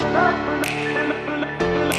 Let's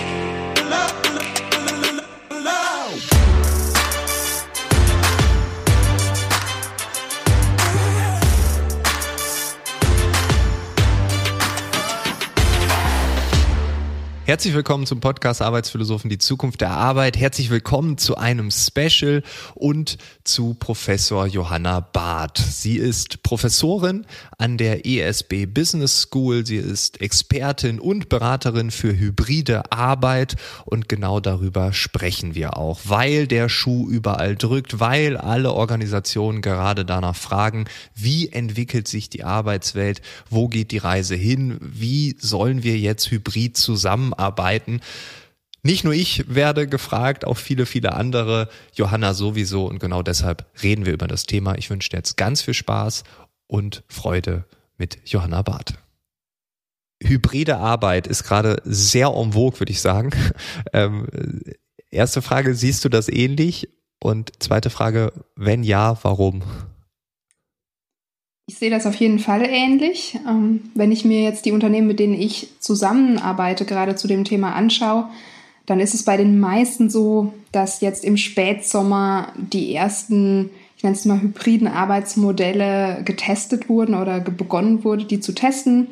Herzlich willkommen zum Podcast Arbeitsphilosophen, die Zukunft der Arbeit. Herzlich willkommen zu einem Special und zu Professor Johanna Barth. Sie ist Professorin an der ESB Business School. Sie ist Expertin und Beraterin für hybride Arbeit und genau darüber sprechen wir auch, weil der Schuh überall drückt, weil alle Organisationen gerade danach fragen, wie entwickelt sich die Arbeitswelt, wo geht die Reise hin, wie sollen wir jetzt hybrid zusammen zusammenarbeiten. Nicht nur ich werde gefragt, auch viele, viele andere, Johanna sowieso und genau deshalb reden wir über das Thema. Ich wünsche dir jetzt ganz viel Spaß und Freude mit Johanna Barth. Hybride Arbeit ist gerade sehr en vogue, würde ich sagen. Ähm, erste Frage, siehst du das ähnlich? Und zweite Frage, wenn ja, warum? Ich sehe das auf jeden Fall ähnlich. Ähm, wenn ich mir jetzt die Unternehmen, mit denen ich zusammenarbeite, gerade zu dem Thema anschaue, dann ist es bei den meisten so, dass jetzt im Spätsommer die ersten, ich nenne es mal hybriden Arbeitsmodelle getestet wurden oder begonnen wurde, die zu testen.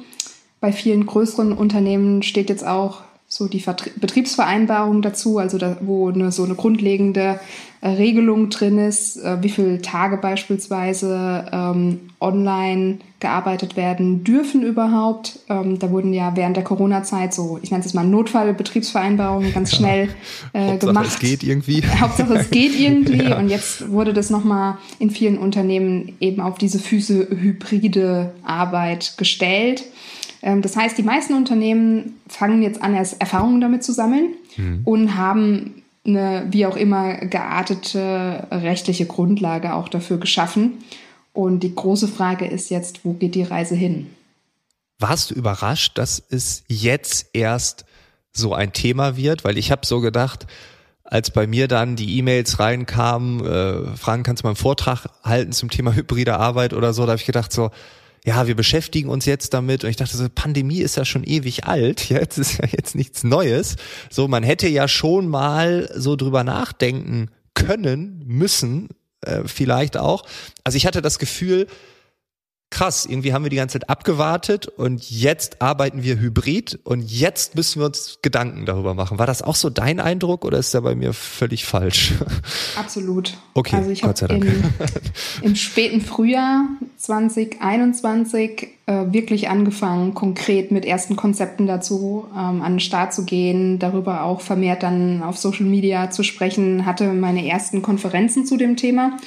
Bei vielen größeren Unternehmen steht jetzt auch so die Vertrie Betriebsvereinbarung dazu, also da, wo eine, so eine grundlegende äh, Regelung drin ist, äh, wie viele Tage beispielsweise ähm, online gearbeitet werden dürfen überhaupt. Ähm, da wurden ja während der Corona-Zeit so, ich nenne es mal Notfallbetriebsvereinbarungen ganz schnell äh, Hauptsache gemacht. es geht irgendwie. Hauptsache es geht irgendwie. ja. Und jetzt wurde das nochmal in vielen Unternehmen eben auf diese Füße hybride Arbeit gestellt. Ähm, das heißt, die meisten Unternehmen fangen jetzt an, erst Erfahrungen damit zu sammeln mhm. und haben eine wie auch immer geartete rechtliche Grundlage auch dafür geschaffen. Und die große Frage ist jetzt, wo geht die Reise hin? Warst du überrascht, dass es jetzt erst so ein Thema wird? Weil ich habe so gedacht, als bei mir dann die E-Mails reinkamen, äh, Frank, kannst du mal einen Vortrag halten zum Thema hybride Arbeit oder so, da habe ich gedacht so, ja, wir beschäftigen uns jetzt damit. Und ich dachte so, Pandemie ist ja schon ewig alt. Jetzt ist ja jetzt nichts Neues. So, man hätte ja schon mal so drüber nachdenken können, müssen, äh, vielleicht auch. Also ich hatte das Gefühl, krass, irgendwie haben wir die ganze Zeit abgewartet und jetzt arbeiten wir hybrid und jetzt müssen wir uns Gedanken darüber machen. War das auch so dein Eindruck oder ist der bei mir völlig falsch? Absolut. Okay, also ich Gott sei Dank. Im, Im späten Frühjahr 2021 äh, wirklich angefangen, konkret mit ersten Konzepten dazu ähm, an den Start zu gehen, darüber auch vermehrt dann auf Social Media zu sprechen, hatte meine ersten Konferenzen zu dem Thema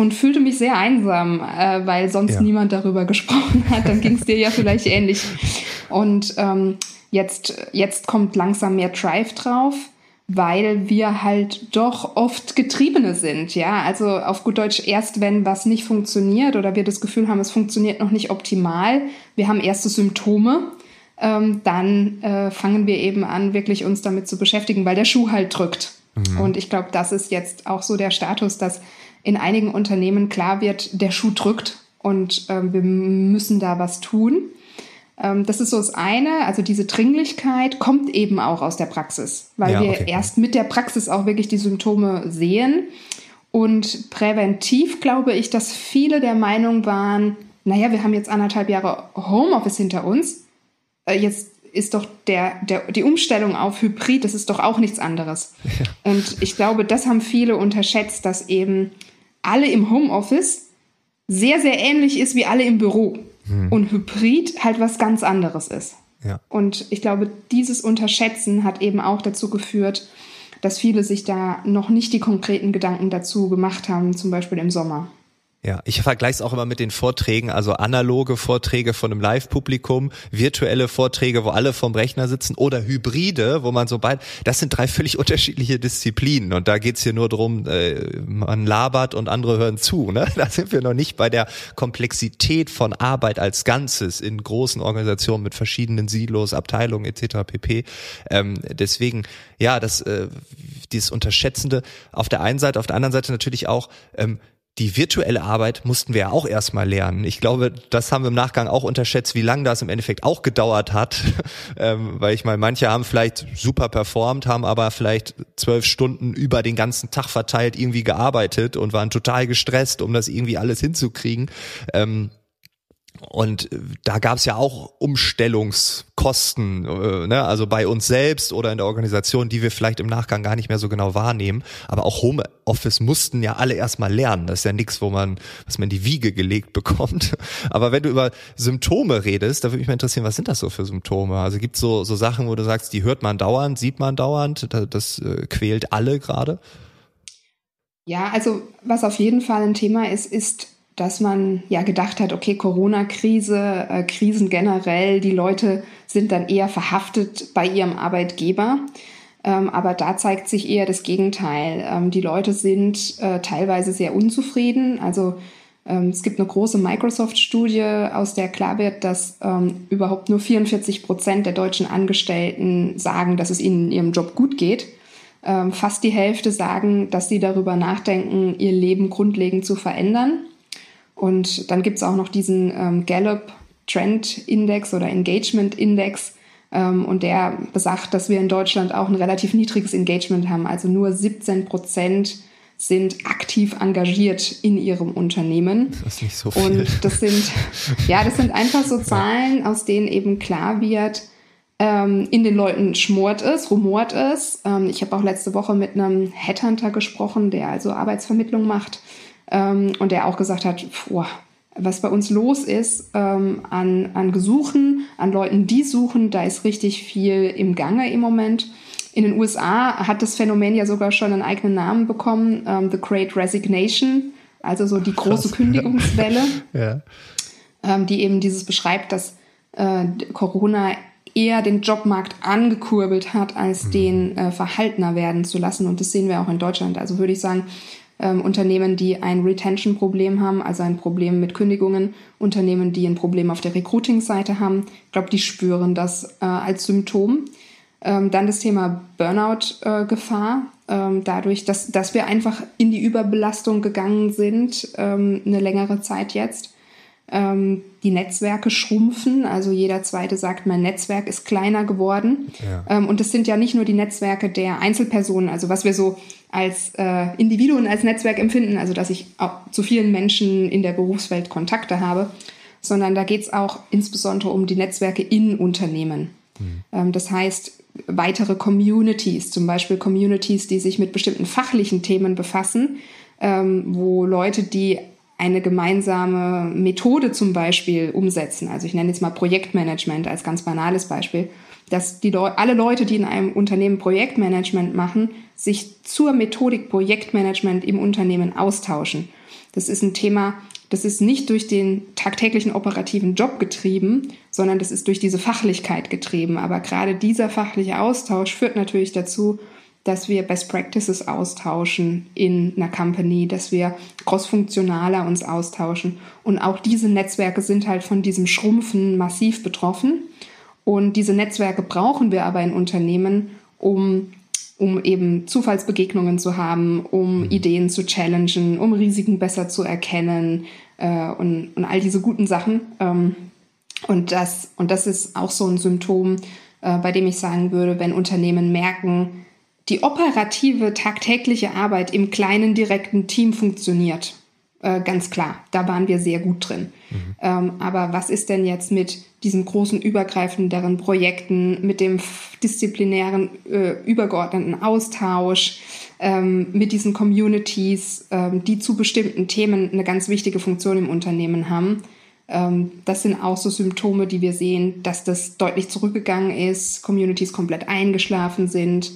und fühlte mich sehr einsam, äh, weil sonst ja. niemand darüber gesprochen hat. Dann ging es dir ja vielleicht ähnlich. Und ähm, jetzt, jetzt kommt langsam mehr Drive drauf, weil wir halt doch oft Getriebene sind. Ja, also auf gut Deutsch erst, wenn was nicht funktioniert oder wir das Gefühl haben, es funktioniert noch nicht optimal, wir haben erste Symptome. Ähm, dann äh, fangen wir eben an, wirklich uns damit zu beschäftigen, weil der Schuh halt drückt. Mhm. Und ich glaube, das ist jetzt auch so der Status, dass in einigen Unternehmen klar wird, der Schuh drückt und ähm, wir müssen da was tun. Ähm, das ist so das eine. Also diese Dringlichkeit kommt eben auch aus der Praxis, weil ja, wir okay. erst mit der Praxis auch wirklich die Symptome sehen. Und präventiv glaube ich, dass viele der Meinung waren, naja, wir haben jetzt anderthalb Jahre Homeoffice hinter uns. Äh, jetzt ist doch der, der, die Umstellung auf Hybrid, das ist doch auch nichts anderes. Ja. Und ich glaube, das haben viele unterschätzt, dass eben alle im Homeoffice sehr, sehr ähnlich ist wie alle im Büro. Hm. Und Hybrid halt was ganz anderes ist. Ja. Und ich glaube, dieses Unterschätzen hat eben auch dazu geführt, dass viele sich da noch nicht die konkreten Gedanken dazu gemacht haben, zum Beispiel im Sommer. Ja, ich vergleiche es auch immer mit den Vorträgen, also analoge Vorträge von einem Live-Publikum, virtuelle Vorträge, wo alle vorm Rechner sitzen oder Hybride, wo man so bald, das sind drei völlig unterschiedliche Disziplinen und da geht's hier nur drum, äh, man labert und andere hören zu. Ne? Da sind wir noch nicht bei der Komplexität von Arbeit als Ganzes in großen Organisationen mit verschiedenen Silos, Abteilungen etc. pp. Ähm, deswegen, ja, das, äh, dieses Unterschätzende auf der einen Seite, auf der anderen Seite natürlich auch, ähm, die virtuelle Arbeit mussten wir ja auch erstmal lernen. Ich glaube, das haben wir im Nachgang auch unterschätzt, wie lange das im Endeffekt auch gedauert hat. ähm, weil ich meine, manche haben vielleicht super performt, haben aber vielleicht zwölf Stunden über den ganzen Tag verteilt irgendwie gearbeitet und waren total gestresst, um das irgendwie alles hinzukriegen. Ähm, und äh, da gab es ja auch Umstellungskosten, äh, ne? also bei uns selbst oder in der Organisation, die wir vielleicht im Nachgang gar nicht mehr so genau wahrnehmen. Aber auch Homeoffice mussten ja alle erstmal lernen. Das ist ja nichts, wo man, was man in die Wiege gelegt bekommt. Aber wenn du über Symptome redest, da würde mich mal interessieren, was sind das so für Symptome? Also gibt es so, so Sachen, wo du sagst, die hört man dauernd, sieht man dauernd, das, äh, quält alle gerade? Ja, also was auf jeden Fall ein Thema ist, ist dass man ja gedacht hat, okay, Corona-Krise, äh, Krisen generell, die Leute sind dann eher verhaftet bei ihrem Arbeitgeber. Ähm, aber da zeigt sich eher das Gegenteil. Ähm, die Leute sind äh, teilweise sehr unzufrieden. Also ähm, es gibt eine große Microsoft-Studie, aus der klar wird, dass ähm, überhaupt nur 44 Prozent der deutschen Angestellten sagen, dass es ihnen in ihrem Job gut geht. Ähm, fast die Hälfte sagen, dass sie darüber nachdenken, ihr Leben grundlegend zu verändern. Und dann gibt es auch noch diesen ähm, Gallup Trend Index oder Engagement Index. Ähm, und der besagt, dass wir in Deutschland auch ein relativ niedriges Engagement haben. Also nur 17 Prozent sind aktiv engagiert in ihrem Unternehmen. Das ist nicht so viel. Und das sind, ja, das sind einfach so Zahlen, aus denen eben klar wird, ähm, in den Leuten schmort es, rumort es. Ähm, ich habe auch letzte Woche mit einem Headhunter gesprochen, der also Arbeitsvermittlung macht ähm, und der auch gesagt hat, boah, was bei uns los ist ähm, an, an Gesuchen, an Leuten, die suchen, da ist richtig viel im Gange im Moment. In den USA hat das Phänomen ja sogar schon einen eigenen Namen bekommen, ähm, The Great Resignation, also so die große Krass. Kündigungswelle, ja. ähm, die eben dieses beschreibt, dass äh, Corona eher den Jobmarkt angekurbelt hat, als mhm. den äh, verhaltener werden zu lassen. Und das sehen wir auch in Deutschland. Also würde ich sagen, ähm, Unternehmen, die ein Retention-Problem haben, also ein Problem mit Kündigungen, Unternehmen, die ein Problem auf der Recruiting-Seite haben. Ich glaube, die spüren das äh, als Symptom. Ähm, dann das Thema Burnout-Gefahr. Äh, ähm, dadurch, dass, dass wir einfach in die Überbelastung gegangen sind, ähm, eine längere Zeit jetzt. Ähm, die Netzwerke schrumpfen. Also jeder zweite sagt, mein Netzwerk ist kleiner geworden. Ja. Ähm, und das sind ja nicht nur die Netzwerke der Einzelpersonen, also was wir so als äh, Individuen, als Netzwerk empfinden, also dass ich auch zu vielen Menschen in der Berufswelt Kontakte habe, sondern da geht es auch insbesondere um die Netzwerke in Unternehmen. Mhm. Ähm, das heißt, weitere Communities, zum Beispiel Communities, die sich mit bestimmten fachlichen Themen befassen, ähm, wo Leute, die eine gemeinsame Methode zum Beispiel umsetzen. Also ich nenne jetzt mal Projektmanagement als ganz banales Beispiel, dass die Le alle Leute, die in einem Unternehmen Projektmanagement machen, sich zur Methodik Projektmanagement im Unternehmen austauschen. Das ist ein Thema, das ist nicht durch den tagtäglichen operativen Job getrieben, sondern das ist durch diese Fachlichkeit getrieben. Aber gerade dieser fachliche Austausch führt natürlich dazu, dass wir Best Practices austauschen in einer Company, dass wir crossfunktionaler uns austauschen. Und auch diese Netzwerke sind halt von diesem Schrumpfen massiv betroffen. Und diese Netzwerke brauchen wir aber in Unternehmen, um, um eben Zufallsbegegnungen zu haben, um mhm. Ideen zu challengen, um Risiken besser zu erkennen äh, und, und all diese guten Sachen. Ähm, und, das, und das ist auch so ein Symptom, äh, bei dem ich sagen würde, wenn Unternehmen merken, die operative tagtägliche Arbeit im kleinen direkten Team funktioniert. Äh, ganz klar, da waren wir sehr gut drin. Mhm. Ähm, aber was ist denn jetzt mit diesen großen übergreifenderen Projekten, mit dem disziplinären, äh, übergeordneten Austausch, ähm, mit diesen Communities, ähm, die zu bestimmten Themen eine ganz wichtige Funktion im Unternehmen haben? Ähm, das sind auch so Symptome, die wir sehen, dass das deutlich zurückgegangen ist, Communities komplett eingeschlafen sind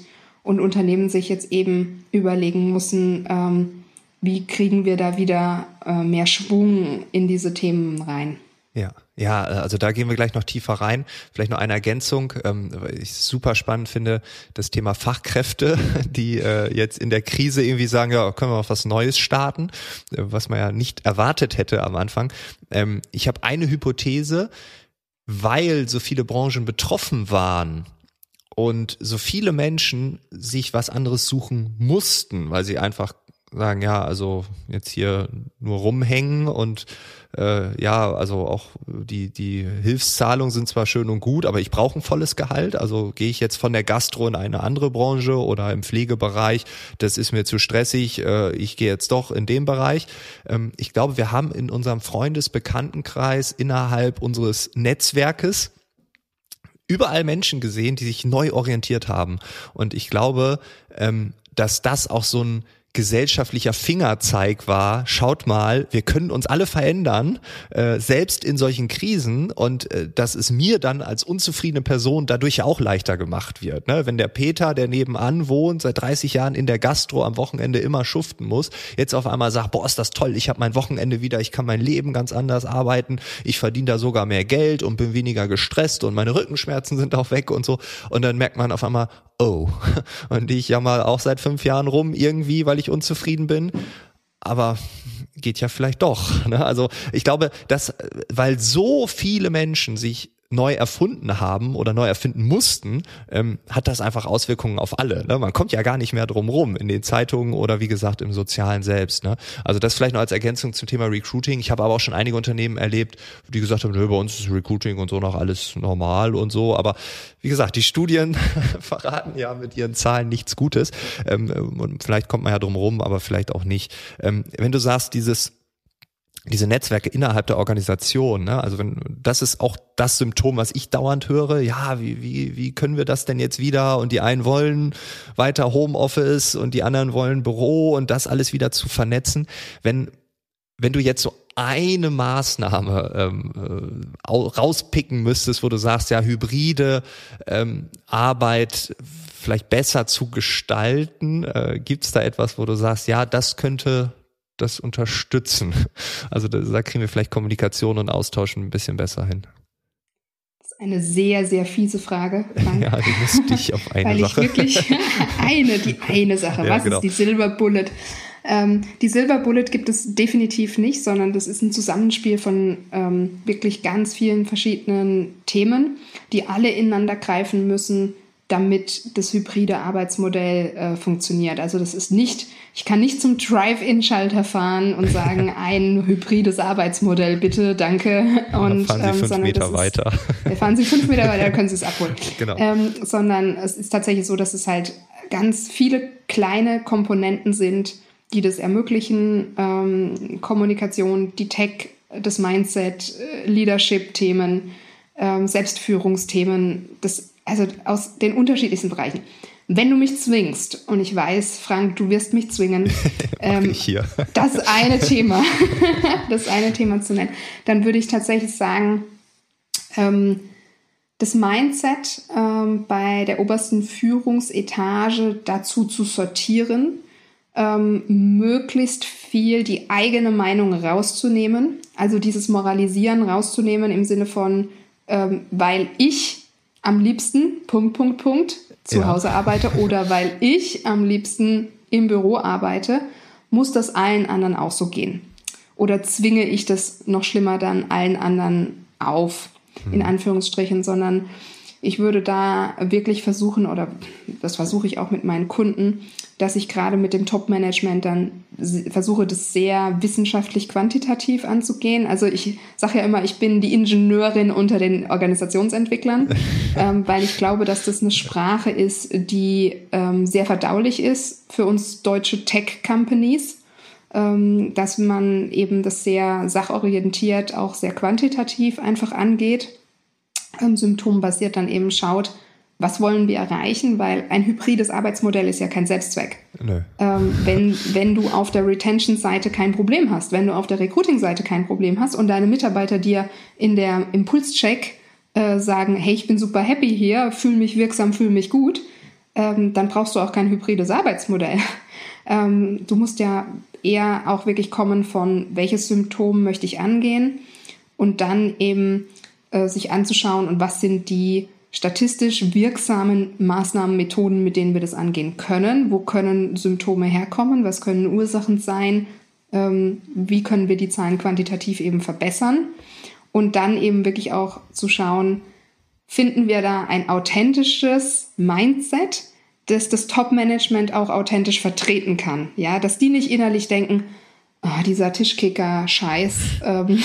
und Unternehmen sich jetzt eben überlegen müssen, ähm, wie kriegen wir da wieder äh, mehr Schwung in diese Themen rein. Ja, ja, also da gehen wir gleich noch tiefer rein. Vielleicht noch eine Ergänzung, ähm, weil ich super spannend finde, das Thema Fachkräfte, die äh, jetzt in der Krise irgendwie sagen, ja, können wir auf was Neues starten, äh, was man ja nicht erwartet hätte am Anfang. Ähm, ich habe eine Hypothese, weil so viele Branchen betroffen waren und so viele Menschen sich was anderes suchen mussten, weil sie einfach sagen, ja, also jetzt hier nur rumhängen und äh, ja, also auch die, die Hilfszahlungen sind zwar schön und gut, aber ich brauche ein volles Gehalt. Also gehe ich jetzt von der Gastro in eine andere Branche oder im Pflegebereich, das ist mir zu stressig, äh, ich gehe jetzt doch in den Bereich. Ähm, ich glaube, wir haben in unserem Freundesbekanntenkreis innerhalb unseres Netzwerkes überall Menschen gesehen, die sich neu orientiert haben. Und ich glaube, ähm, dass das auch so ein gesellschaftlicher Fingerzeig war, schaut mal, wir können uns alle verändern, äh, selbst in solchen Krisen und äh, dass es mir dann als unzufriedene Person dadurch auch leichter gemacht wird. Ne? Wenn der Peter, der nebenan wohnt, seit 30 Jahren in der Gastro am Wochenende immer schuften muss, jetzt auf einmal sagt, boah, ist das toll, ich habe mein Wochenende wieder, ich kann mein Leben ganz anders arbeiten, ich verdiene da sogar mehr Geld und bin weniger gestresst und meine Rückenschmerzen sind auch weg und so. Und dann merkt man auf einmal, oh, und ich jammer auch seit fünf Jahren rum irgendwie, weil ich unzufrieden bin. Aber geht ja vielleicht doch. Ne? Also ich glaube, dass, weil so viele Menschen sich neu erfunden haben oder neu erfinden mussten, ähm, hat das einfach Auswirkungen auf alle. Ne? Man kommt ja gar nicht mehr drum rum in den Zeitungen oder wie gesagt im Sozialen selbst. Ne? Also das vielleicht noch als Ergänzung zum Thema Recruiting. Ich habe aber auch schon einige Unternehmen erlebt, die gesagt haben, nö, bei uns ist Recruiting und so noch alles normal und so. Aber wie gesagt, die Studien verraten ja mit ihren Zahlen nichts Gutes. Ähm, und vielleicht kommt man ja drum rum, aber vielleicht auch nicht. Ähm, wenn du sagst, dieses diese Netzwerke innerhalb der Organisation, ne? also wenn das ist auch das Symptom, was ich dauernd höre, ja, wie, wie, wie können wir das denn jetzt wieder? Und die einen wollen weiter Homeoffice und die anderen wollen Büro und das alles wieder zu vernetzen. Wenn, wenn du jetzt so eine Maßnahme ähm, äh, rauspicken müsstest, wo du sagst, ja, hybride ähm, Arbeit vielleicht besser zu gestalten, äh, gibt es da etwas, wo du sagst, ja, das könnte das unterstützen? Also da, da kriegen wir vielleicht Kommunikation und Austausch ein bisschen besser hin. Das ist eine sehr, sehr fiese Frage. Frank. Ja, die müsste ich auf eine Weil Sache. Ich wirklich eine, die eine Sache. Ja, Was genau. ist die Silver Bullet? Ähm, die Silver Bullet gibt es definitiv nicht, sondern das ist ein Zusammenspiel von ähm, wirklich ganz vielen verschiedenen Themen, die alle ineinander greifen müssen, damit das hybride Arbeitsmodell äh, funktioniert. Also das ist nicht, ich kann nicht zum Drive-In-Schalter fahren und sagen, ein hybrides Arbeitsmodell, bitte, danke. Und, fahren Sie fünf sondern Meter ist, weiter. Ja, fahren Sie fünf Meter weiter, können Sie es abholen. Genau. Ähm, sondern es ist tatsächlich so, dass es halt ganz viele kleine Komponenten sind, die das ermöglichen. Ähm, Kommunikation, die Tech, das Mindset, äh, Leadership-Themen, ähm, Selbstführungsthemen, das, also aus den unterschiedlichsten Bereichen. Wenn du mich zwingst, und ich weiß, Frank, du wirst mich zwingen, ähm, hier. das eine Thema, das eine Thema zu nennen, dann würde ich tatsächlich sagen, ähm, das Mindset ähm, bei der obersten Führungsetage dazu zu sortieren, ähm, möglichst viel die eigene Meinung rauszunehmen, also dieses Moralisieren rauszunehmen im Sinne von, ähm, weil ich am liebsten Punkt, Punkt, Punkt zu Ja. Hause arbeite oder weil ich am liebsten im Büro arbeite, muss das allen anderen auch so gehen. Oder zwinge ich das noch schlimmer dann allen anderen auf, in Anführungsstrichen, sondern ich würde da wirklich versuchen, oder das versuche ich auch mit meinen Kunden, dass ich gerade mit dem Top-Management dann versuche, das sehr wissenschaftlich quantitativ anzugehen. Also ich sage ja immer, ich bin die Ingenieurin unter den Organisationsentwicklern, ähm, weil ich glaube, dass das eine Sprache ist, die ähm, sehr verdaulich ist für uns deutsche Tech-Companies ähm, dass man eben das sehr sachorientiert, auch sehr quantitativ einfach angeht, ähm, symptombasiert dann eben schaut, was wollen wir erreichen, weil ein hybrides Arbeitsmodell ist ja kein Selbstzweck. Nö. Ähm, wenn, wenn du auf der Retention-Seite kein Problem hast, wenn du auf der Recruiting-Seite kein Problem hast und deine Mitarbeiter dir in der Impulscheck äh, sagen, hey, ich bin super happy hier, fühle mich wirksam, fühle mich gut, ähm, dann brauchst du auch kein hybrides Arbeitsmodell. Ähm, du musst ja eher auch wirklich kommen von, welches Symptom möchte ich angehen und dann eben äh, sich anzuschauen und was sind die statistisch wirksamen Maßnahmen, Methoden, mit denen wir das angehen können. Wo können Symptome herkommen? Was können Ursachen sein? Ähm, wie können wir die Zahlen quantitativ eben verbessern? Und dann eben wirklich auch zu schauen, finden wir da ein authentisches Mindset, dass das Top-Management auch authentisch vertreten kann. Ja, dass die nicht innerlich denken, oh, dieser Tischkicker-Scheiß, ähm,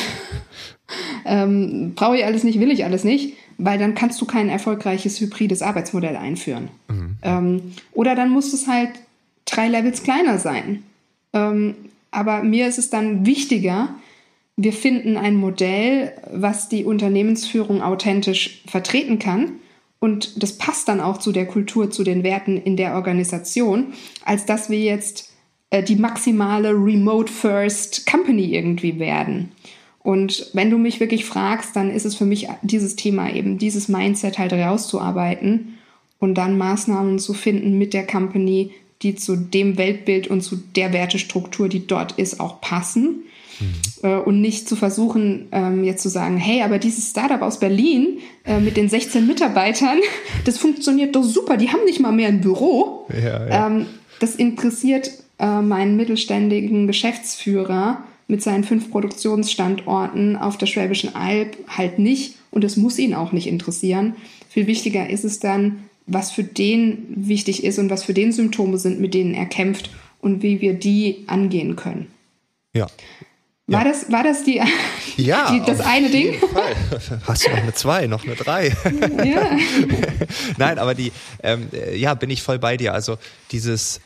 ähm, brauche ich alles nicht, will ich alles nicht, weil dann kannst du kein erfolgreiches hybrides Arbeitsmodell einführen. Mhm. Ähm, oder dann muss es halt drei Levels kleiner sein. Ähm, aber mir ist es dann wichtiger, wir finden ein Modell, was die Unternehmensführung authentisch vertreten kann. Und das passt dann auch zu der Kultur, zu den Werten in der Organisation, als dass wir jetzt äh, die maximale Remote First Company irgendwie werden. Und wenn du mich wirklich fragst, dann ist es für mich dieses Thema eben, dieses Mindset halt rauszuarbeiten und dann Maßnahmen zu finden mit der Company, die zu dem Weltbild und zu der Wertestruktur, die dort ist, auch passen. Mhm. Äh, und nicht zu versuchen, ähm, jetzt zu sagen, hey, aber dieses Startup aus Berlin äh, mit den 16 Mitarbeitern, das funktioniert doch super, die haben nicht mal mehr ein Büro. Ja, ja. Ähm, das interessiert äh, meinen mittelständigen Geschäftsführer mit seinen fünf Produktionsstandorten auf der Schwäbischen Alb halt nicht und es muss ihn auch nicht interessieren. Viel wichtiger ist es dann, was für den wichtig ist und was für den Symptome sind, mit denen er kämpft und wie wir die angehen können. Ja. War, ja. das, war das die, ja, die, das eine Ding? Fall. Hast du noch eine zwei, noch eine drei? Ja. Nein, aber die, ähm, ja, bin ich voll bei dir. Also dieses,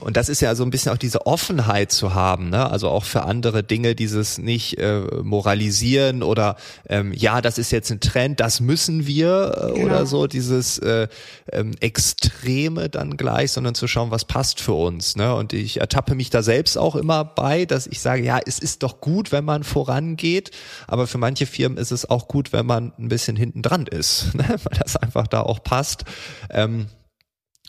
und das ist ja so ein bisschen auch diese Offenheit zu haben, ne? also auch für andere Dinge, dieses nicht äh, moralisieren oder ähm, ja, das ist jetzt ein Trend, das müssen wir äh, genau. oder so, dieses äh, ähm, Extreme dann gleich, sondern zu schauen, was passt für uns. Ne? Und ich ertappe mich da selbst auch immer bei, dass ich sage, ja, es ist doch gut, wenn man vorangeht, aber für manche Firmen ist es auch gut, wenn man ein bisschen hinten dran ist, ne? weil das einfach da auch passt. Ähm,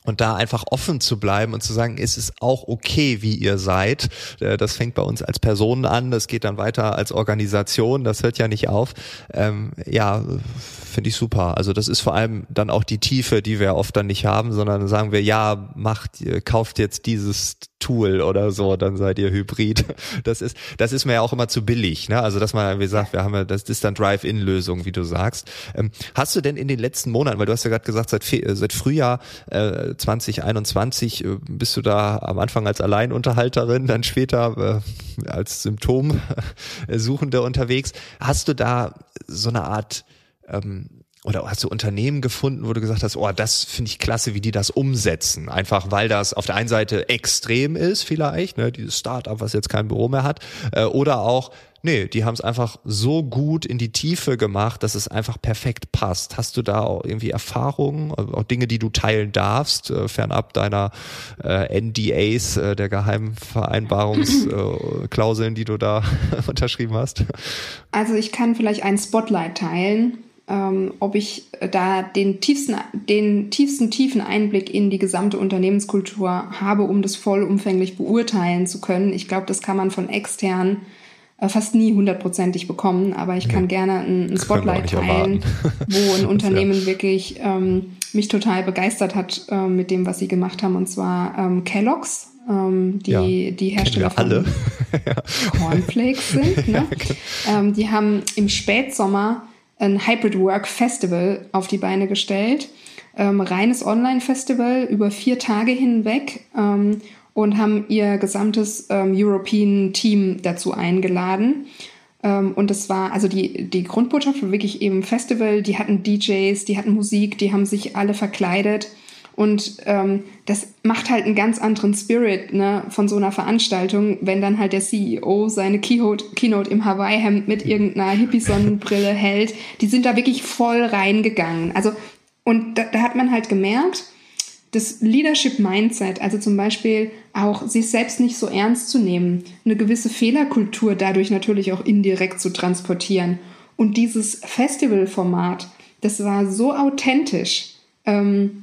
und da einfach offen zu bleiben und zu sagen, es ist auch okay, wie ihr seid. Äh, das fängt bei uns als Personen an, das geht dann weiter als Organisation, das hört ja nicht auf. Ähm, ja, finde ich super. Also das ist vor allem dann auch die Tiefe, die wir oft dann nicht haben, sondern sagen wir, ja, macht, kauft jetzt dieses Tool oder so, dann seid ihr Hybrid. Das ist, das ist mir ja auch immer zu billig. Ne? Also dass man, wie gesagt, wir haben ja, das ist dann Drive-In-Lösung, wie du sagst. Ähm, hast du denn in den letzten Monaten, weil du hast ja gerade gesagt, seit, seit Frühjahr äh, 2021 äh, bist du da am Anfang als Alleinunterhalterin, dann später äh, als Symptomsuchende unterwegs. Hast du da so eine Art ähm, oder hast du Unternehmen gefunden, wo du gesagt hast, oh, das finde ich klasse, wie die das umsetzen. Einfach weil das auf der einen Seite extrem ist, vielleicht, ne, dieses Startup, was jetzt kein Büro mehr hat, äh, oder auch, nee, die haben es einfach so gut in die Tiefe gemacht, dass es einfach perfekt passt. Hast du da auch irgendwie Erfahrungen, auch Dinge, die du teilen darfst, äh, fernab deiner äh, NDAs, äh, der Geheimvereinbarungsklauseln, die du da unterschrieben hast? Also ich kann vielleicht einen Spotlight teilen ähm, ob ich da den tiefsten, den tiefsten tiefen Einblick in die gesamte Unternehmenskultur habe, um das vollumfänglich beurteilen zu können. Ich glaube, das kann man von extern äh, fast nie hundertprozentig bekommen, aber ich kann gerne ein, ein Spotlight teilen, wo ein Unternehmen ja. wirklich ähm, mich total begeistert hat äh, mit dem, was sie gemacht haben, und zwar ähm, Kellogg's. Ähm, die, ja, die Hersteller von alle. Cornflakes sind. Ne? Genau. Ähm, die haben im Spätsommer ein Hybrid Work Festival auf die Beine gestellt. Ähm, reines Online-Festival über vier Tage hinweg ähm, und haben ihr gesamtes ähm, European Team dazu eingeladen. Ähm, und es war, also die, die Grundbotschaft war wirklich eben Festival, die hatten DJs, die hatten Musik, die haben sich alle verkleidet und ähm, das macht halt einen ganz anderen Spirit ne, von so einer Veranstaltung, wenn dann halt der CEO seine Keynote, Keynote im Hawaii-Hemd mit irgendeiner Hippie-Sonnenbrille hält. Die sind da wirklich voll reingegangen. Also, und da, da hat man halt gemerkt, das Leadership-Mindset, also zum Beispiel auch sich selbst nicht so ernst zu nehmen, eine gewisse Fehlerkultur dadurch natürlich auch indirekt zu transportieren. Und dieses Festival-Format, das war so authentisch. Ähm,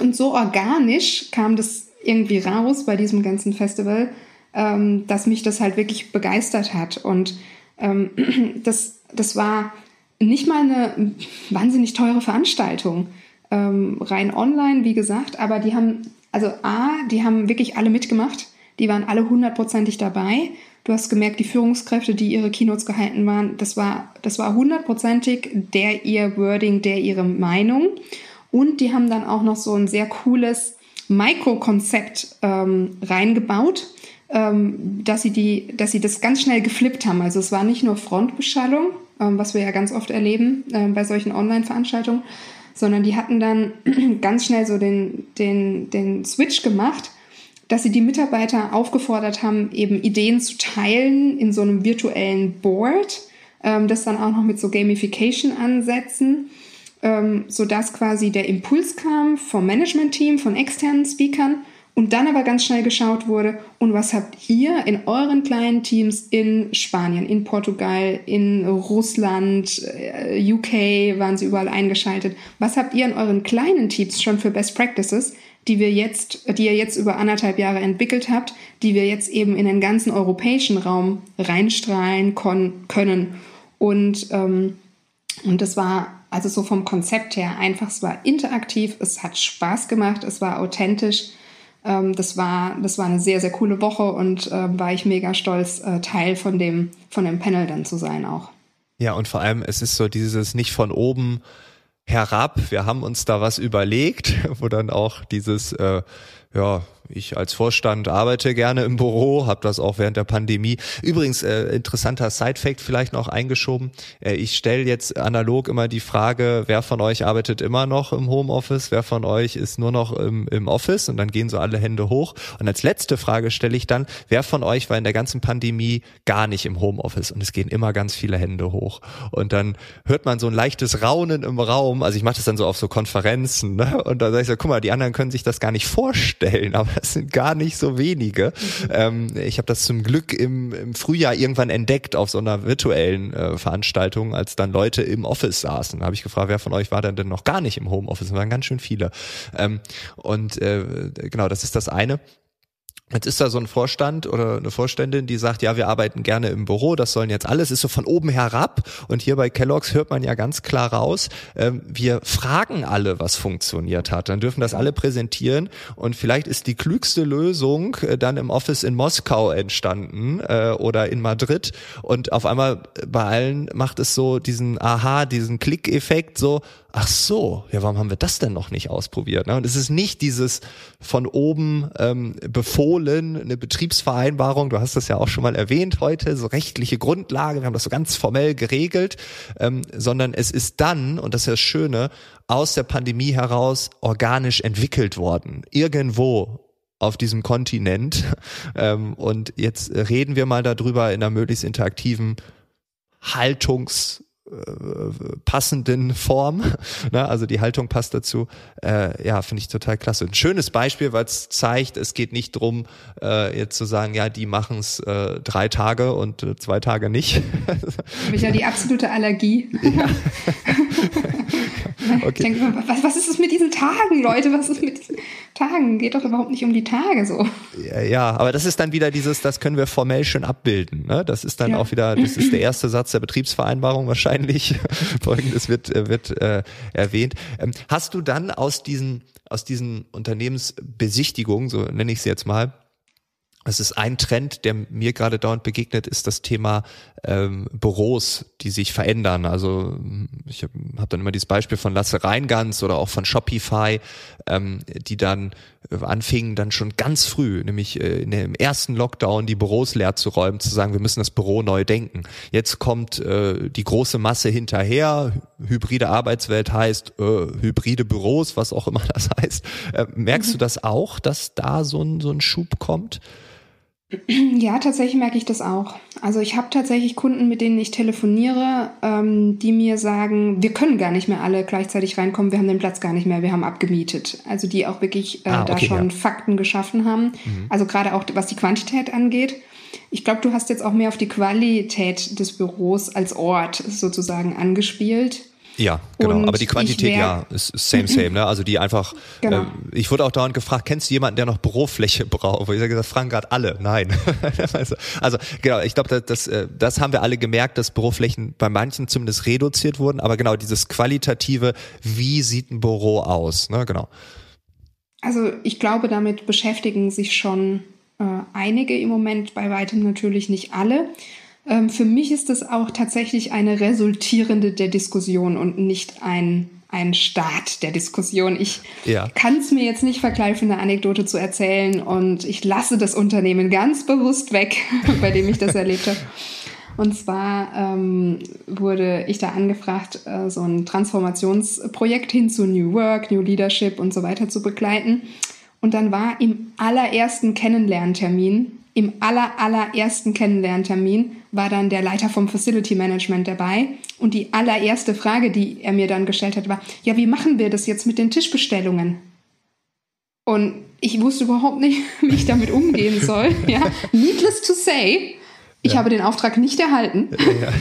und so organisch kam das irgendwie raus bei diesem ganzen Festival, ähm, dass mich das halt wirklich begeistert hat. Und ähm, das, das war nicht mal eine wahnsinnig teure Veranstaltung. Ähm, rein online, wie gesagt, aber die haben, also A, die haben wirklich alle mitgemacht. Die waren alle hundertprozentig dabei. Du hast gemerkt, die Führungskräfte, die ihre Keynotes gehalten waren, das war, das war hundertprozentig der ihr Wording, der ihre Meinung. Und die haben dann auch noch so ein sehr cooles Micro-Konzept ähm, reingebaut, ähm, dass, sie die, dass sie das ganz schnell geflippt haben. Also es war nicht nur Frontbeschallung, ähm, was wir ja ganz oft erleben äh, bei solchen Online-Veranstaltungen, sondern die hatten dann ganz schnell so den, den, den Switch gemacht, dass sie die Mitarbeiter aufgefordert haben, eben Ideen zu teilen in so einem virtuellen Board, ähm, das dann auch noch mit so Gamification-Ansätzen, ähm, sodass quasi der Impuls kam vom Management-Team, von externen Speakern und dann aber ganz schnell geschaut wurde, und was habt ihr in euren kleinen Teams in Spanien, in Portugal, in Russland, äh, UK waren sie überall eingeschaltet. Was habt ihr in euren kleinen Teams schon für Best Practices, die wir jetzt, die ihr jetzt über anderthalb Jahre entwickelt habt, die wir jetzt eben in den ganzen europäischen Raum reinstrahlen können? Und, ähm, und das war also so vom Konzept her einfach, es war interaktiv, es hat Spaß gemacht, es war authentisch ähm, das, war, das war eine sehr, sehr coole Woche und äh, war ich mega stolz, äh, Teil von dem, von dem Panel dann zu sein auch. Ja, und vor allem, es ist so dieses nicht von oben herab, wir haben uns da was überlegt, wo dann auch dieses, äh, ja, ich als Vorstand arbeite gerne im Büro, habe das auch während der Pandemie. Übrigens, äh, interessanter Side-Fact vielleicht noch eingeschoben. Äh, ich stelle jetzt analog immer die Frage, wer von euch arbeitet immer noch im Homeoffice, wer von euch ist nur noch im, im Office und dann gehen so alle Hände hoch. Und als letzte Frage stelle ich dann, wer von euch war in der ganzen Pandemie gar nicht im Homeoffice? Und es gehen immer ganz viele Hände hoch. Und dann hört man so ein leichtes Raunen im Raum. Also ich mache das dann so auf so Konferenzen. Ne? Und da sage ich so, guck mal, die anderen können sich das gar nicht vorstellen, aber das sind gar nicht so wenige. Ähm, ich habe das zum Glück im, im, Frühjahr irgendwann entdeckt auf so einer virtuellen äh, Veranstaltung, als dann Leute im Office saßen. Da habe ich gefragt, wer von euch war denn denn noch gar nicht im Homeoffice? Das waren ganz schön viele. Ähm, und äh, genau, das ist das eine. Jetzt ist da so ein Vorstand oder eine Vorständin, die sagt, ja, wir arbeiten gerne im Büro, das sollen jetzt alles, ist so von oben herab. Und hier bei Kellogg's hört man ja ganz klar raus, ähm, wir fragen alle, was funktioniert hat. Dann dürfen das alle präsentieren. Und vielleicht ist die klügste Lösung äh, dann im Office in Moskau entstanden äh, oder in Madrid. Und auf einmal bei allen macht es so diesen Aha, diesen Klickeffekt so, ach so, ja, warum haben wir das denn noch nicht ausprobiert? Ne? Und es ist nicht dieses von oben ähm, befohlen, eine Betriebsvereinbarung, du hast das ja auch schon mal erwähnt heute, so rechtliche Grundlage, wir haben das so ganz formell geregelt, ähm, sondern es ist dann, und das ist das Schöne, aus der Pandemie heraus organisch entwickelt worden. Irgendwo auf diesem Kontinent. Ähm, und jetzt reden wir mal darüber in einer möglichst interaktiven Haltungs- passenden Form. Ne? Also die Haltung passt dazu. Äh, ja, finde ich total klasse. Ein schönes Beispiel, weil es zeigt, es geht nicht drum, äh, jetzt zu sagen, ja, die machen es äh, drei Tage und äh, zwei Tage nicht. Habe ich ja die absolute Allergie. Ja. okay. denke, was, was ist es mit diesen Tagen, Leute? Was ist mit diesen Tagen? Geht doch überhaupt nicht um die Tage so. Ja, ja aber das ist dann wieder dieses, das können wir formell schön abbilden. Ne? Das ist dann ja. auch wieder, das ist der erste Satz der Betriebsvereinbarung wahrscheinlich. Folgendes wird, äh, wird äh, erwähnt. Ähm, hast du dann aus diesen, aus diesen Unternehmensbesichtigungen, so nenne ich sie jetzt mal, es ist ein Trend, der mir gerade dauernd begegnet, ist das Thema ähm, Büros, die sich verändern. Also ich habe hab dann immer dieses Beispiel von Lasse Reingans oder auch von Shopify, ähm, die dann anfingen dann schon ganz früh, nämlich äh, dem ersten Lockdown, die Büros leer zu räumen, zu sagen, wir müssen das Büro neu denken. Jetzt kommt äh, die große Masse hinterher. Hybride Arbeitswelt heißt äh, hybride Büros, was auch immer das heißt. Äh, merkst mhm. du das auch, dass da so ein, so ein Schub kommt? Ja, tatsächlich merke ich das auch. Also ich habe tatsächlich Kunden, mit denen ich telefoniere, ähm, die mir sagen, wir können gar nicht mehr alle gleichzeitig reinkommen, wir haben den Platz gar nicht mehr, wir haben abgemietet. Also die auch wirklich äh, ah, okay, da schon ja. Fakten geschaffen haben. Mhm. Also gerade auch was die Quantität angeht. Ich glaube, du hast jetzt auch mehr auf die Qualität des Büros als Ort sozusagen angespielt. Ja, genau. Und Aber die Quantität, ja, ist same, same. Ne? Also die einfach, genau. äh, ich wurde auch dauernd gefragt, kennst du jemanden, der noch Bürofläche braucht? Wo ich das fragen gerade alle. Nein. also, also genau, ich glaube, das, das, äh, das haben wir alle gemerkt, dass Büroflächen bei manchen zumindest reduziert wurden. Aber genau, dieses qualitative, wie sieht ein Büro aus? Ne? Genau. Also ich glaube, damit beschäftigen sich schon äh, einige im Moment, bei weitem natürlich nicht alle. Ähm, für mich ist das auch tatsächlich eine resultierende der Diskussion und nicht ein, ein Start der Diskussion. Ich ja. kann es mir jetzt nicht verkneifen, eine Anekdote zu erzählen und ich lasse das Unternehmen ganz bewusst weg, bei dem ich das erlebt habe. Und zwar ähm, wurde ich da angefragt, äh, so ein Transformationsprojekt hin zu New Work, New Leadership und so weiter zu begleiten. Und dann war im allerersten Kennenlerntermin, im aller, allerersten Kennenlerntermin war dann der Leiter vom Facility Management dabei. Und die allererste Frage, die er mir dann gestellt hat, war, ja, wie machen wir das jetzt mit den Tischbestellungen? Und ich wusste überhaupt nicht, wie ich damit umgehen soll. Ja. Needless to say, ich ja. habe den Auftrag nicht erhalten, ja.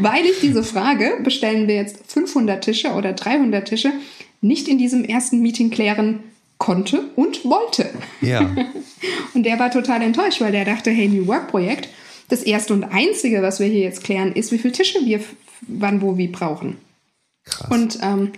weil ich diese Frage, bestellen wir jetzt 500 Tische oder 300 Tische, nicht in diesem ersten Meeting klären konnte und wollte. Ja. und der war total enttäuscht, weil der dachte, hey, New Work Projekt, das erste und einzige, was wir hier jetzt klären, ist, wie viele Tische wir wann, wo, wie brauchen. Krass. Und ähm,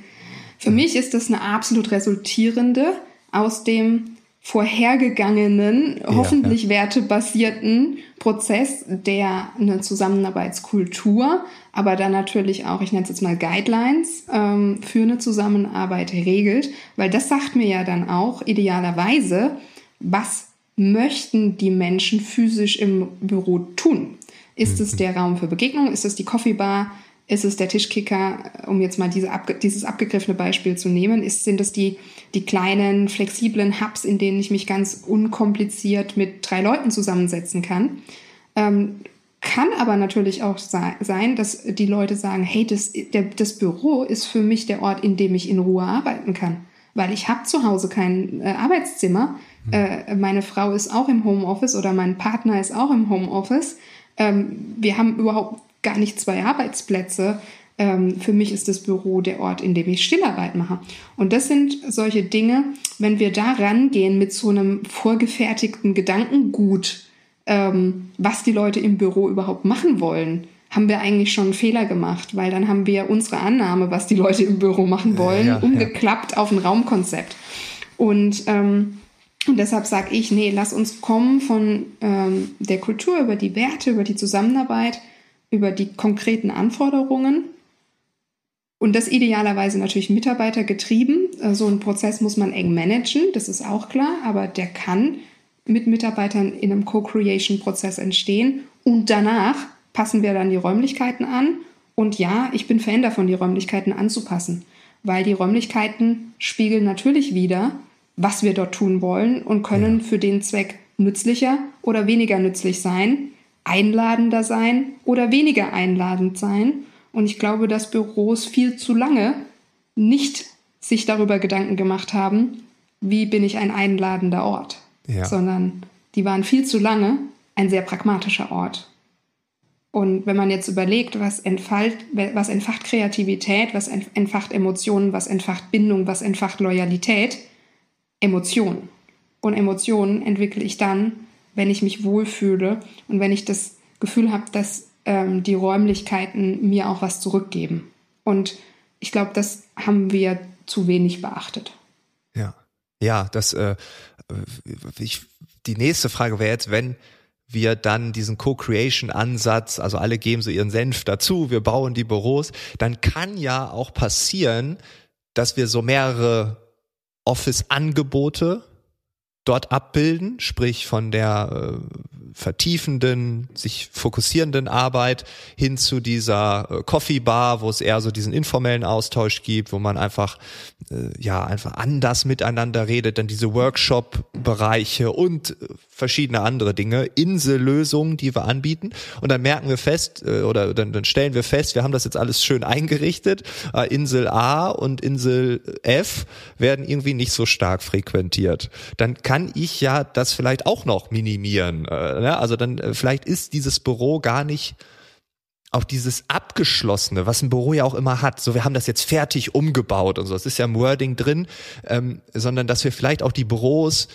für mich ist das eine absolut resultierende aus dem vorhergegangenen, ja, hoffentlich ja. wertebasierten Prozess, der eine Zusammenarbeitskultur, aber dann natürlich auch, ich nenne es jetzt mal Guidelines ähm, für eine Zusammenarbeit regelt, weil das sagt mir ja dann auch idealerweise, was möchten die Menschen physisch im Büro tun? Ist es mhm. der Raum für Begegnung? Ist es die Coffeebar? ist es der Tischkicker, um jetzt mal diese abge dieses abgegriffene Beispiel zu nehmen, ist, sind es die, die kleinen, flexiblen Hubs, in denen ich mich ganz unkompliziert mit drei Leuten zusammensetzen kann. Ähm, kann aber natürlich auch sein, dass die Leute sagen, hey, das, der, das Büro ist für mich der Ort, in dem ich in Ruhe arbeiten kann. Weil ich habe zu Hause kein äh, Arbeitszimmer. Mhm. Äh, meine Frau ist auch im Homeoffice oder mein Partner ist auch im Homeoffice. Ähm, wir haben überhaupt gar nicht zwei Arbeitsplätze. Ähm, für mich ist das Büro der Ort, in dem ich Stillarbeit mache. Und das sind solche Dinge, wenn wir da rangehen mit so einem vorgefertigten Gedankengut, ähm, was die Leute im Büro überhaupt machen wollen, haben wir eigentlich schon einen Fehler gemacht, weil dann haben wir unsere Annahme, was die Leute im Büro machen wollen, ja, ja, umgeklappt ja. auf ein Raumkonzept. Und, ähm, und deshalb sage ich, nee, lass uns kommen von ähm, der Kultur über die Werte, über die Zusammenarbeit über die konkreten Anforderungen und das idealerweise natürlich mitarbeitergetrieben. Äh, so einen Prozess muss man eng managen, das ist auch klar, aber der kann mit Mitarbeitern in einem Co-Creation-Prozess entstehen und danach passen wir dann die Räumlichkeiten an. Und ja, ich bin Fan davon, die Räumlichkeiten anzupassen, weil die Räumlichkeiten spiegeln natürlich wieder, was wir dort tun wollen und können für den Zweck nützlicher oder weniger nützlich sein, einladender sein oder weniger einladend sein. Und ich glaube, dass Büros viel zu lange nicht sich darüber Gedanken gemacht haben, wie bin ich ein einladender Ort, ja. sondern die waren viel zu lange ein sehr pragmatischer Ort. Und wenn man jetzt überlegt, was, entfalt, was entfacht Kreativität, was entfacht Emotionen, was entfacht Bindung, was entfacht Loyalität, Emotionen. Und Emotionen entwickle ich dann, wenn ich mich wohlfühle und wenn ich das Gefühl habe, dass ähm, die Räumlichkeiten mir auch was zurückgeben. Und ich glaube, das haben wir zu wenig beachtet. Ja, ja, das. Äh, ich, die nächste Frage wäre jetzt, wenn wir dann diesen Co-Creation-Ansatz, also alle geben so ihren Senf dazu, wir bauen die Büros, dann kann ja auch passieren, dass wir so mehrere Office-Angebote dort abbilden, sprich von der äh, vertiefenden, sich fokussierenden Arbeit hin zu dieser äh, Coffee Bar, wo es eher so diesen informellen Austausch gibt, wo man einfach äh, ja einfach anders miteinander redet, dann diese Workshop Bereiche und äh, verschiedene andere Dinge, Insellösungen, die wir anbieten und dann merken wir fest äh, oder dann, dann stellen wir fest, wir haben das jetzt alles schön eingerichtet, äh, Insel A und Insel F werden irgendwie nicht so stark frequentiert. Dann kann ich ja das vielleicht auch noch minimieren äh, Ne? Also dann vielleicht ist dieses Büro gar nicht auch dieses Abgeschlossene, was ein Büro ja auch immer hat, so wir haben das jetzt fertig umgebaut und so, das ist ja im Wording drin, ähm, sondern dass wir vielleicht auch die Büros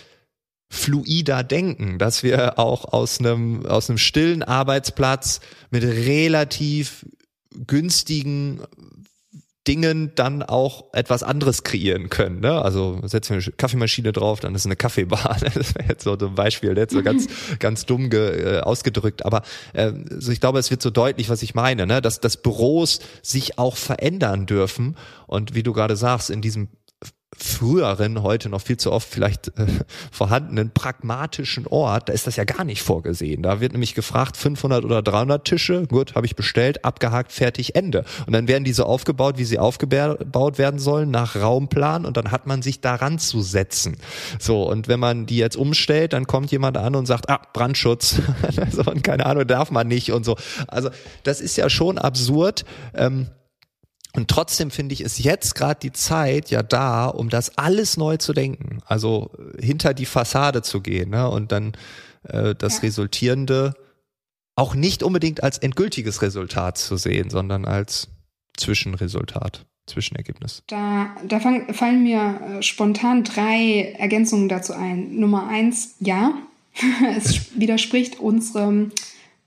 fluider denken, dass wir auch aus einem, aus einem stillen Arbeitsplatz mit relativ günstigen Dingen dann auch etwas anderes kreieren können. Ne? Also setzen wir eine Kaffeemaschine drauf, dann ist eine Kaffeebar. Das wäre jetzt so ein Beispiel, jetzt so ganz, ganz dumm ge, äh, ausgedrückt. Aber äh, so ich glaube, es wird so deutlich, was ich meine, ne? dass, dass Büros sich auch verändern dürfen. Und wie du gerade sagst, in diesem früheren, heute noch viel zu oft vielleicht äh, vorhandenen pragmatischen Ort, da ist das ja gar nicht vorgesehen. Da wird nämlich gefragt, 500 oder 300 Tische, gut, habe ich bestellt, abgehakt, fertig, Ende. Und dann werden die so aufgebaut, wie sie aufgebaut werden sollen, nach Raumplan und dann hat man sich daran zu setzen. So, und wenn man die jetzt umstellt, dann kommt jemand an und sagt, ah, Brandschutz, so, und keine Ahnung, darf man nicht und so. Also das ist ja schon absurd. Ähm, und trotzdem finde ich, ist jetzt gerade die Zeit ja da, um das alles neu zu denken. Also äh, hinter die Fassade zu gehen ne? und dann äh, das ja. Resultierende auch nicht unbedingt als endgültiges Resultat zu sehen, sondern als Zwischenresultat, Zwischenergebnis. Da, da fang, fallen mir äh, spontan drei Ergänzungen dazu ein. Nummer eins, ja, es widerspricht unserem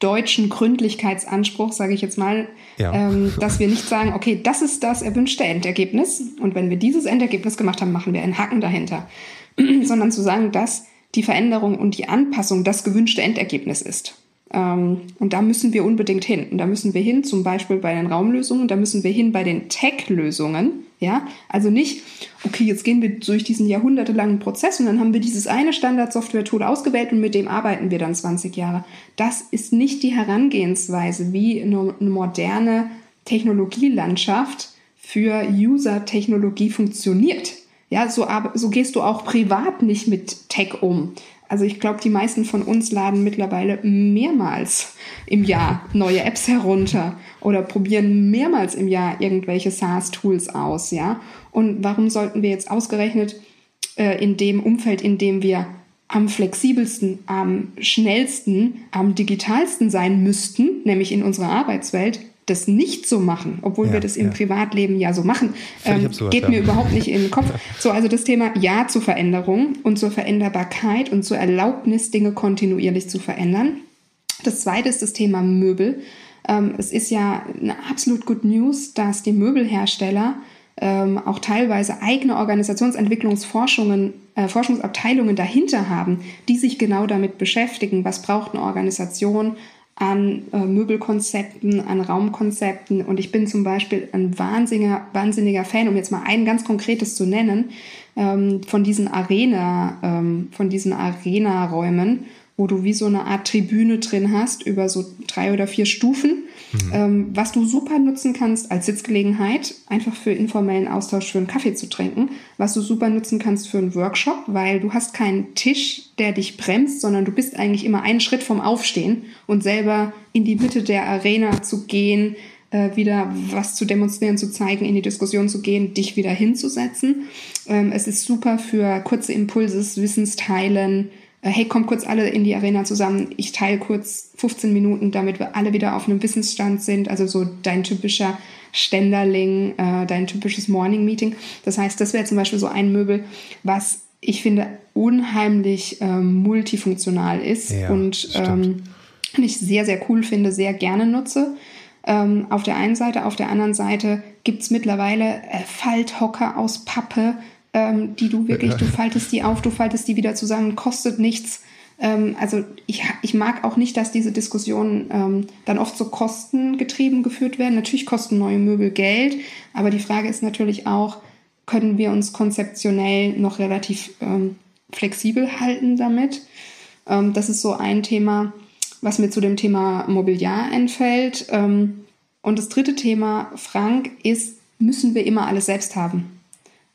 deutschen Gründlichkeitsanspruch, sage ich jetzt mal, ja. ähm, dass wir nicht sagen, okay, das ist das erwünschte Endergebnis und wenn wir dieses Endergebnis gemacht haben, machen wir einen Haken dahinter, sondern zu sagen, dass die Veränderung und die Anpassung das gewünschte Endergebnis ist. Ähm, und da müssen wir unbedingt hin. Und da müssen wir hin, zum Beispiel bei den Raumlösungen, da müssen wir hin bei den Tech-Lösungen. Ja, also nicht, okay, jetzt gehen wir durch diesen jahrhundertelangen Prozess und dann haben wir dieses eine Standard-Software-Tool ausgewählt und mit dem arbeiten wir dann 20 Jahre. Das ist nicht die Herangehensweise, wie eine moderne Technologielandschaft für User-Technologie funktioniert. Ja, so, so gehst du auch privat nicht mit Tech um. Also ich glaube, die meisten von uns laden mittlerweile mehrmals im Jahr neue Apps herunter oder probieren mehrmals im Jahr irgendwelche SaaS-Tools aus, ja. Und warum sollten wir jetzt ausgerechnet äh, in dem Umfeld, in dem wir am flexibelsten, am schnellsten, am digitalsten sein müssten, nämlich in unserer Arbeitswelt, das nicht so machen, obwohl ja, wir das im ja. Privatleben ja so machen, ähm, absurd, geht ja. mir überhaupt nicht in den Kopf. So, also das Thema Ja zur Veränderung und zur Veränderbarkeit und zur Erlaubnis, Dinge kontinuierlich zu verändern. Das zweite ist das Thema Möbel. Ähm, es ist ja eine absolut good News, dass die Möbelhersteller ähm, auch teilweise eigene Organisationsentwicklungsforschungen, äh, Forschungsabteilungen dahinter haben, die sich genau damit beschäftigen, was braucht eine Organisation, an äh, Möbelkonzepten, an Raumkonzepten. Und ich bin zum Beispiel ein wahnsinniger, wahnsinniger Fan, um jetzt mal ein ganz konkretes zu nennen, ähm, von diesen Arena, ähm, von diesen Arena-Räumen, wo du wie so eine Art Tribüne drin hast über so drei oder vier Stufen Mhm. Ähm, was du super nutzen kannst als Sitzgelegenheit, einfach für informellen Austausch für einen Kaffee zu trinken, was du super nutzen kannst für einen Workshop, weil du hast keinen Tisch, der dich bremst, sondern du bist eigentlich immer einen Schritt vom Aufstehen und selber in die Mitte der Arena zu gehen, äh, wieder was zu demonstrieren, zu zeigen, in die Diskussion zu gehen, dich wieder hinzusetzen. Ähm, es ist super für kurze Impulse, Wissensteilen, hey, komm kurz alle in die Arena zusammen, ich teile kurz 15 Minuten, damit wir alle wieder auf einem Wissensstand sind, also so dein typischer Ständerling, äh, dein typisches Morning Meeting. Das heißt, das wäre zum Beispiel so ein Möbel, was ich finde unheimlich ähm, multifunktional ist ja, und ähm, ich sehr, sehr cool finde, sehr gerne nutze. Ähm, auf der einen Seite, auf der anderen Seite gibt's mittlerweile äh, Falthocker aus Pappe, ähm, die du wirklich, du faltest die auf, du faltest die wieder zusammen, kostet nichts. Ähm, also ich, ich mag auch nicht, dass diese Diskussionen ähm, dann oft so kostengetrieben geführt werden. Natürlich kosten neue Möbel Geld, aber die Frage ist natürlich auch, können wir uns konzeptionell noch relativ ähm, flexibel halten damit? Ähm, das ist so ein Thema, was mir zu dem Thema Mobiliar entfällt. Ähm, und das dritte Thema, Frank, ist, müssen wir immer alles selbst haben?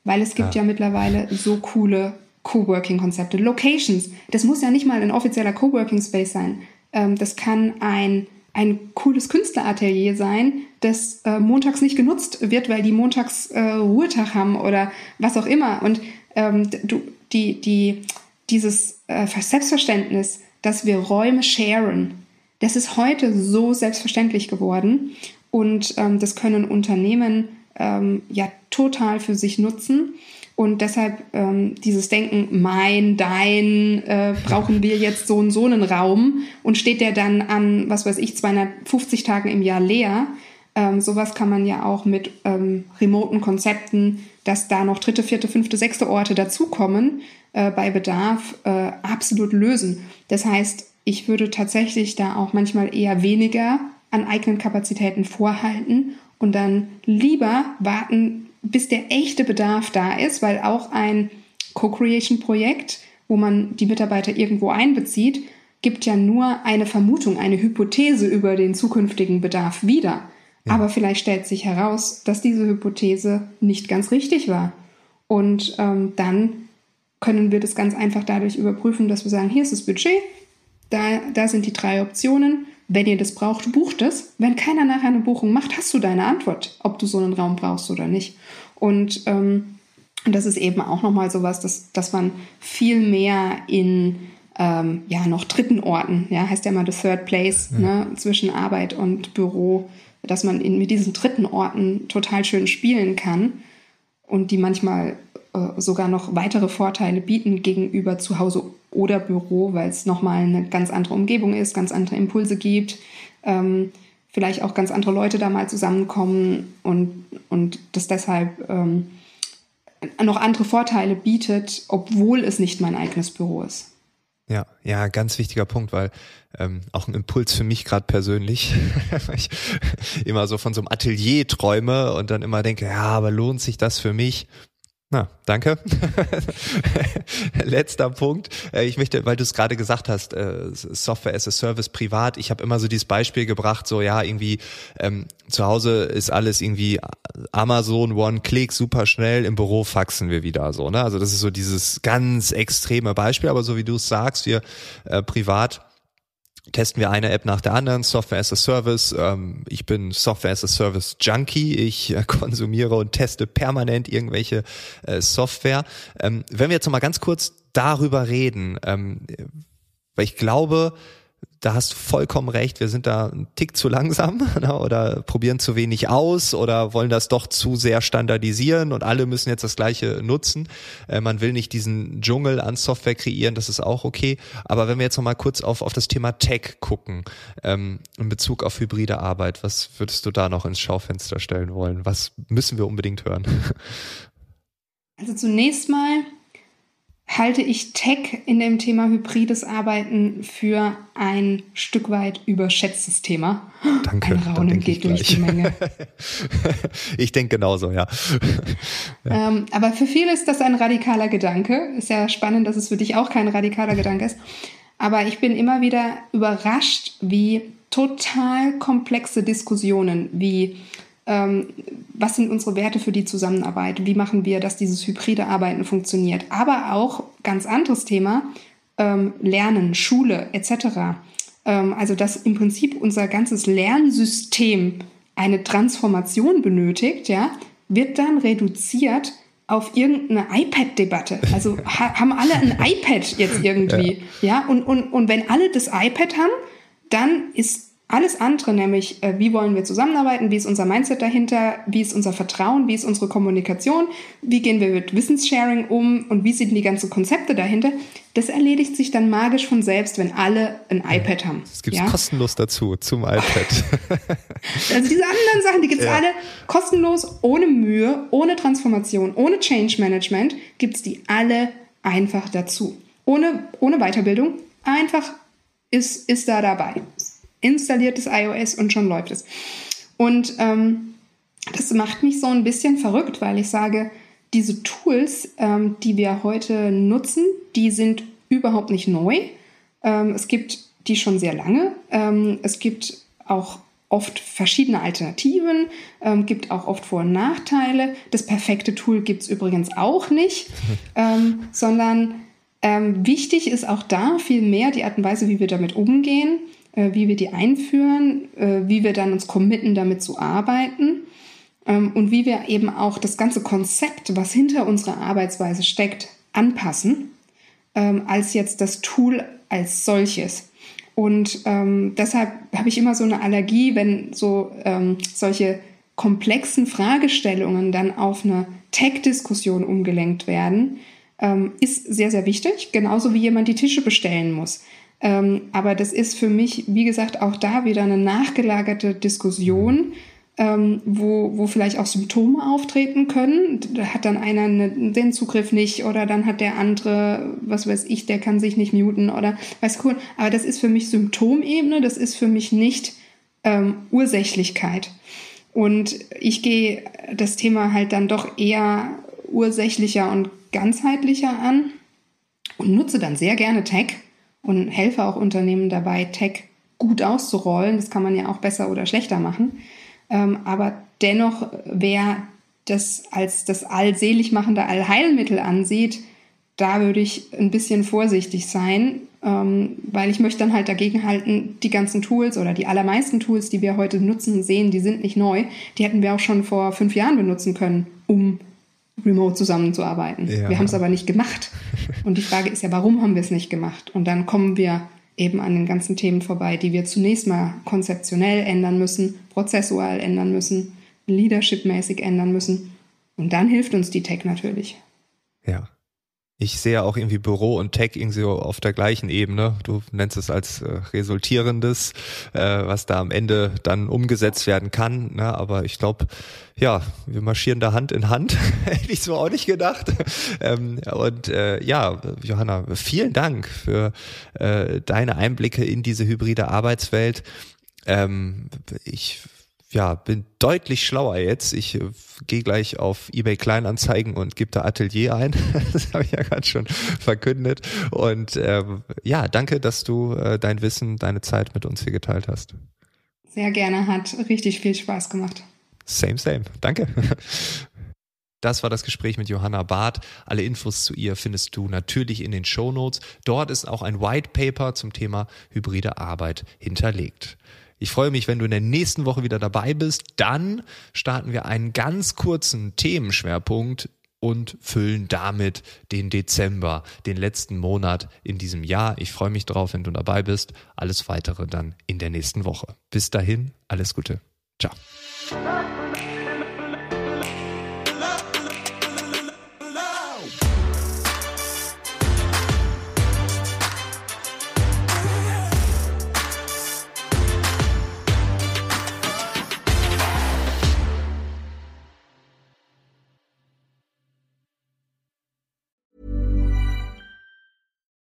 Weil es gibt ja, ja mittlerweile so coole Coworking-Konzepte. Locations, das muss ja nicht mal ein offizieller Coworking-Space sein. Ähm, das kann ein, ein cooles Künstleratelier sein, das äh, montags nicht genutzt wird, weil die montags äh, Ruhetag haben oder was auch immer. Und ähm, du, die, die, dieses äh, Selbstverständnis, dass wir Räume sharen, das ist heute so selbstverständlich geworden. Und ähm, das können Unternehmen ähm, ja total für sich nutzen. Und deshalb ähm, dieses Denken, mein, dein, äh, brauchen wir jetzt so und so einen Raum und steht der dann an, was weiß ich, 250 Tagen im Jahr leer, Ähm, sowas kann man ja auch mit ähm, remoten Konzepten, dass da noch dritte, vierte, fünfte, sechste Orte dazukommen, äh, bei Bedarf äh, absolut lösen. Das heißt, ich würde tatsächlich da auch manchmal eher weniger an eigenen Kapazitäten vorhalten und dann lieber warten, bis der echte Bedarf da ist, weil auch ein Co-Creation-Projekt, wo man die Mitarbeiter irgendwo einbezieht, gibt ja nur eine Vermutung, eine Hypothese über den zukünftigen Bedarf wieder. Ja. Aber vielleicht stellt sich heraus, dass diese Hypothese nicht ganz richtig war. Und ähm, dann können wir das ganz einfach dadurch überprüfen, dass wir sagen, hier ist das Budget, da, da sind die drei Optionen. Wenn ihr das braucht, bucht es. Wenn keiner nachher eine Buchung macht, hast du deine Antwort, ob du so einen Raum brauchst oder nicht. Und ähm, das ist eben auch nochmal sowas, dass, dass man viel mehr in ähm, ja noch dritten Orten, ja, heißt ja mal the third place, ja. ne, zwischen Arbeit und Büro, dass man in, mit diesen dritten Orten total schön spielen kann und die manchmal äh, sogar noch weitere Vorteile bieten gegenüber zu Hause oder Büro, weil es nochmal eine ganz andere Umgebung ist, ganz andere Impulse gibt, ähm, vielleicht auch ganz andere Leute da mal zusammenkommen und, und das deshalb ähm, noch andere Vorteile bietet, obwohl es nicht mein eigenes Büro ist. Ja, ja, ganz wichtiger Punkt, weil ähm, auch ein Impuls für mich gerade persönlich, ich immer so von so einem Atelier träume und dann immer denke, ja, aber lohnt sich das für mich? Na, danke. Letzter Punkt. Äh, ich möchte, weil du es gerade gesagt hast, äh, Software as a Service privat. Ich habe immer so dieses Beispiel gebracht, so ja, irgendwie ähm, zu Hause ist alles irgendwie Amazon One-Click, super schnell, im Büro faxen wir wieder so. Ne? Also das ist so dieses ganz extreme Beispiel, aber so wie du es sagst, wir äh, privat testen wir eine App nach der anderen, Software as a Service. Ähm, ich bin Software as a Service Junkie. Ich äh, konsumiere und teste permanent irgendwelche äh, Software. Ähm, wenn wir jetzt noch mal ganz kurz darüber reden, ähm, weil ich glaube, da hast du vollkommen recht, wir sind da ein Tick zu langsam ne, oder probieren zu wenig aus oder wollen das doch zu sehr standardisieren und alle müssen jetzt das gleiche nutzen. Äh, man will nicht diesen Dschungel an Software kreieren, das ist auch okay. Aber wenn wir jetzt nochmal kurz auf, auf das Thema Tech gucken, ähm, in Bezug auf hybride Arbeit, was würdest du da noch ins Schaufenster stellen wollen? Was müssen wir unbedingt hören? Also zunächst mal halte ich Tech in dem Thema hybrides Arbeiten für ein Stück weit überschätztes Thema. Danke. Ein Raunen geht durch die Menge. ich denke genauso, ja. ja. Ähm, aber für viele ist das ein radikaler Gedanke. Ist ja spannend, dass es für dich auch kein radikaler Gedanke ist. Aber ich bin immer wieder überrascht, wie total komplexe Diskussionen, wie was sind unsere Werte für die Zusammenarbeit, wie machen wir, dass dieses hybride Arbeiten funktioniert. Aber auch ganz anderes Thema, ähm, Lernen, Schule etc. Ähm, also dass im Prinzip unser ganzes Lernsystem eine Transformation benötigt, ja, wird dann reduziert auf irgendeine iPad-Debatte. Also ha haben alle ein iPad jetzt irgendwie, ja, ja? Und, und, und wenn alle das iPad haben, dann ist alles andere, nämlich äh, wie wollen wir zusammenarbeiten, wie ist unser Mindset dahinter, wie ist unser Vertrauen, wie ist unsere Kommunikation, wie gehen wir mit Wissenssharing um und wie sind die ganzen Konzepte dahinter, das erledigt sich dann magisch von selbst, wenn alle ein iPad haben. Das gibt es ja? kostenlos dazu, zum iPad. also diese anderen Sachen, die gibt es ja. alle kostenlos, ohne Mühe, ohne Transformation, ohne Change Management, gibt es die alle einfach dazu. Ohne, ohne Weiterbildung, einfach ist, ist da dabei installiertes iOS und schon läuft es. Und ähm, das macht mich so ein bisschen verrückt, weil ich sage, diese Tools, ähm, die wir heute nutzen, die sind überhaupt nicht neu. Ähm, es gibt die schon sehr lange. Ähm, es gibt auch oft verschiedene Alternativen, ähm, gibt auch oft Vor- und Nachteile. Das perfekte Tool gibt es übrigens auch nicht, ähm, sondern ähm, wichtig ist auch da viel mehr die Art und Weise, wie wir damit umgehen. Äh, wie wir die einführen, äh, wie wir dann uns committen, damit zu arbeiten ähm, und wie wir eben auch das ganze Konzept, was hinter unserer Arbeitsweise steckt, anpassen, ähm, als jetzt das Tool als solches. Und ähm, deshalb habe ich immer so eine Allergie, wenn so solche komplexen Fragestellungen dann auf eine Tech-Diskussion umgelenkt werden, ist sehr, sehr wichtig. Genauso wie jemand die Tische bestellen muss. Ähm, aber das ist für mich, wie gesagt, auch da wieder eine nachgelagerte Diskussion, ähm, wo, wo vielleicht auch Symptome auftreten können. Da hat dann einer eine, den Zugriff nicht oder dann hat der andere, was weiß ich, der kann sich nicht muten oder weiß cool. Aber das ist für mich Symptomebene, das ist für mich nicht ähm, Ursächlichkeit. Und ich gehe das Thema halt dann doch eher ursächlicher und ganzheitlicher an und nutze dann sehr gerne Tech und helfe auch Unternehmen dabei, Tech gut auszurollen. Das kann man ja auch besser oder schlechter machen. Ähm, aber dennoch, wer das als das allseligmachende Allheilmittel ansieht, da würde ich ein bisschen vorsichtig sein, ähm, weil ich möchte dann halt dagegen halten, die ganzen Tools oder die allermeisten Tools, die wir heute nutzen sehen, die sind nicht neu. Die hätten wir auch schon vor fünf Jahren benutzen können, um remote zusammenzuarbeiten. Ja. Wir haben es aber nicht gemacht. Und die Frage ist ja, warum haben wir es nicht gemacht? Und dann kommen wir eben an den ganzen Themen vorbei, die wir zunächst mal konzeptionell ändern müssen, prozessual ändern müssen, leadershipmäßig ändern müssen. Und dann hilft uns die Tech natürlich. Ja. Ich sehe auch irgendwie Büro und Tech irgendwie auf der gleichen Ebene. Du nennst es als äh, resultierendes, äh, was da am Ende dann umgesetzt werden kann. Ne? Aber ich glaube, ja, wir marschieren da Hand in Hand. Hätte ich so auch nicht gedacht. Ähm, und äh, ja, Johanna, vielen Dank für äh, deine Einblicke in diese hybride Arbeitswelt. Ähm, ich ja, bin deutlich schlauer jetzt. Ich äh, gehe gleich auf eBay Kleinanzeigen und gebe da Atelier ein. das habe ich ja gerade schon verkündet. Und ähm, ja, danke, dass du äh, dein Wissen, deine Zeit mit uns hier geteilt hast. Sehr gerne, hat richtig viel Spaß gemacht. Same, same. Danke. Das war das Gespräch mit Johanna Barth. Alle Infos zu ihr findest du natürlich in den Show Notes. Dort ist auch ein White Paper zum Thema hybride Arbeit hinterlegt. Ich freue mich, wenn du in der nächsten Woche wieder dabei bist. Dann starten wir einen ganz kurzen Themenschwerpunkt und füllen damit den Dezember, den letzten Monat in diesem Jahr. Ich freue mich drauf, wenn du dabei bist. Alles weitere dann in der nächsten Woche. Bis dahin, alles Gute. Ciao.